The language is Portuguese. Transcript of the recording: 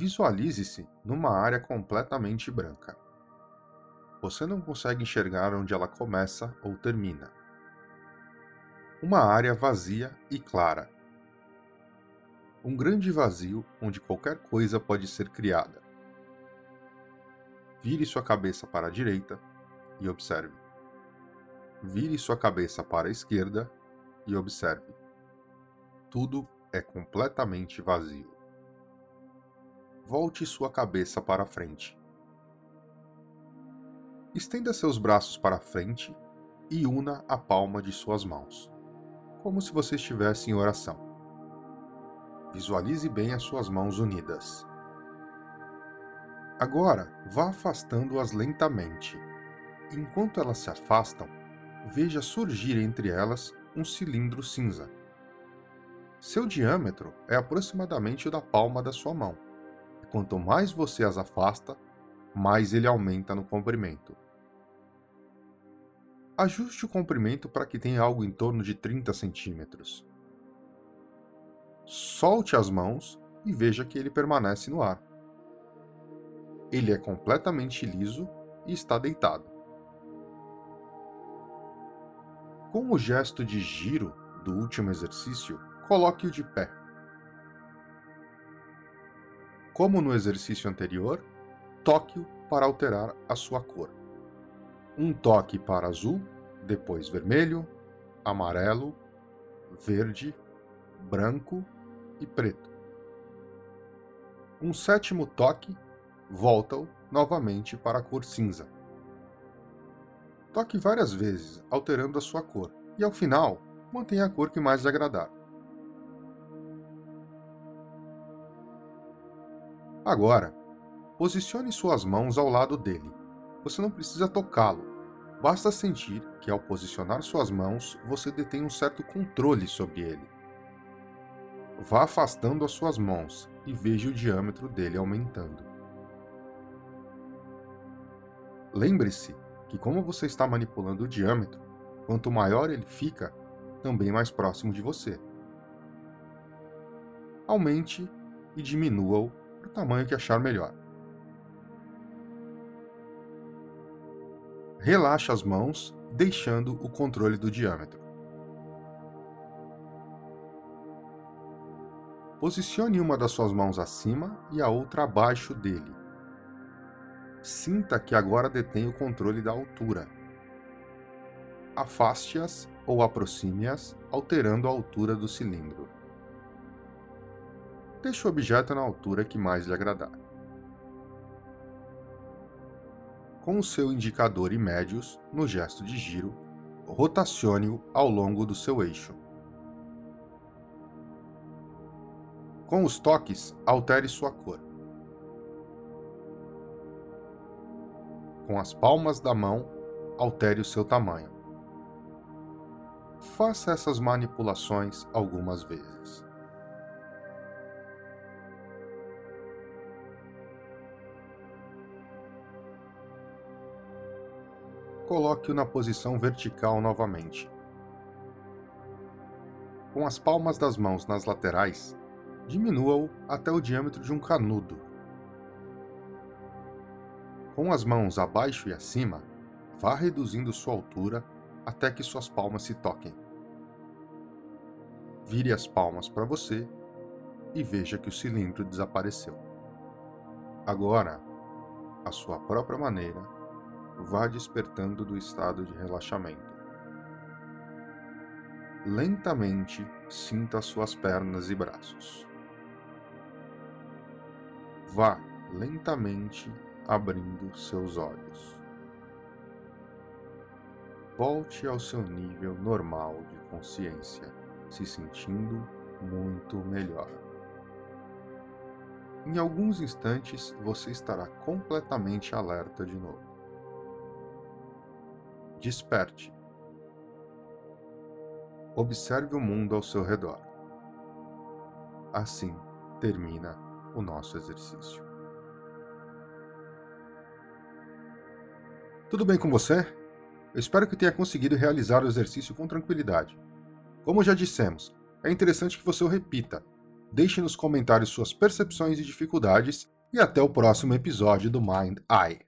Visualize-se numa área completamente branca. Você não consegue enxergar onde ela começa ou termina. Uma área vazia e clara. Um grande vazio onde qualquer coisa pode ser criada. Vire sua cabeça para a direita e observe. Vire sua cabeça para a esquerda e observe. Tudo é completamente vazio. Volte sua cabeça para frente. Estenda seus braços para frente e una a palma de suas mãos, como se você estivesse em oração. Visualize bem as suas mãos unidas. Agora, vá afastando-as lentamente. Enquanto elas se afastam, veja surgir entre elas um cilindro cinza. Seu diâmetro é aproximadamente o da palma da sua mão quanto mais você as afasta, mais ele aumenta no comprimento. Ajuste o comprimento para que tenha algo em torno de 30 centímetros. Solte as mãos e veja que ele permanece no ar. Ele é completamente liso e está deitado. Com o gesto de giro do último exercício, coloque-o de pé. Como no exercício anterior, toque-o para alterar a sua cor. Um toque para azul, depois vermelho, amarelo, verde, branco e preto. Um sétimo toque, volta-o novamente para a cor cinza. Toque várias vezes, alterando a sua cor, e ao final, mantenha a cor que mais lhe agradar. Agora, posicione suas mãos ao lado dele. Você não precisa tocá-lo. Basta sentir que ao posicionar suas mãos, você detém um certo controle sobre ele. Vá afastando as suas mãos e veja o diâmetro dele aumentando. Lembre-se que, como você está manipulando o diâmetro, quanto maior ele fica, também mais próximo de você. Aumente e diminua-o o tamanho que achar melhor. Relaxe as mãos, deixando o controle do diâmetro. Posicione uma das suas mãos acima e a outra abaixo dele. Sinta que agora detém o controle da altura. Afaste-as ou aproxime-as, alterando a altura do cilindro. Deixe o objeto na altura que mais lhe agradar. Com o seu indicador e médios, no gesto de giro, rotacione-o ao longo do seu eixo. Com os toques, altere sua cor. Com as palmas da mão, altere o seu tamanho. Faça essas manipulações algumas vezes. Coloque-o na posição vertical novamente. Com as palmas das mãos nas laterais, diminua-o até o diâmetro de um canudo. Com as mãos abaixo e acima, vá reduzindo sua altura até que suas palmas se toquem. Vire as palmas para você e veja que o cilindro desapareceu. Agora, à sua própria maneira, vá despertando do estado de relaxamento. Lentamente sinta suas pernas e braços. Vá lentamente abrindo seus olhos. Volte ao seu nível normal de consciência, se sentindo muito melhor. Em alguns instantes você estará completamente alerta de novo. Desperte. Observe o mundo ao seu redor. Assim termina o nosso exercício. Tudo bem com você? Eu espero que tenha conseguido realizar o exercício com tranquilidade. Como já dissemos, é interessante que você o repita, Deixe nos comentários suas percepções e dificuldades e até o próximo episódio do Mind Eye.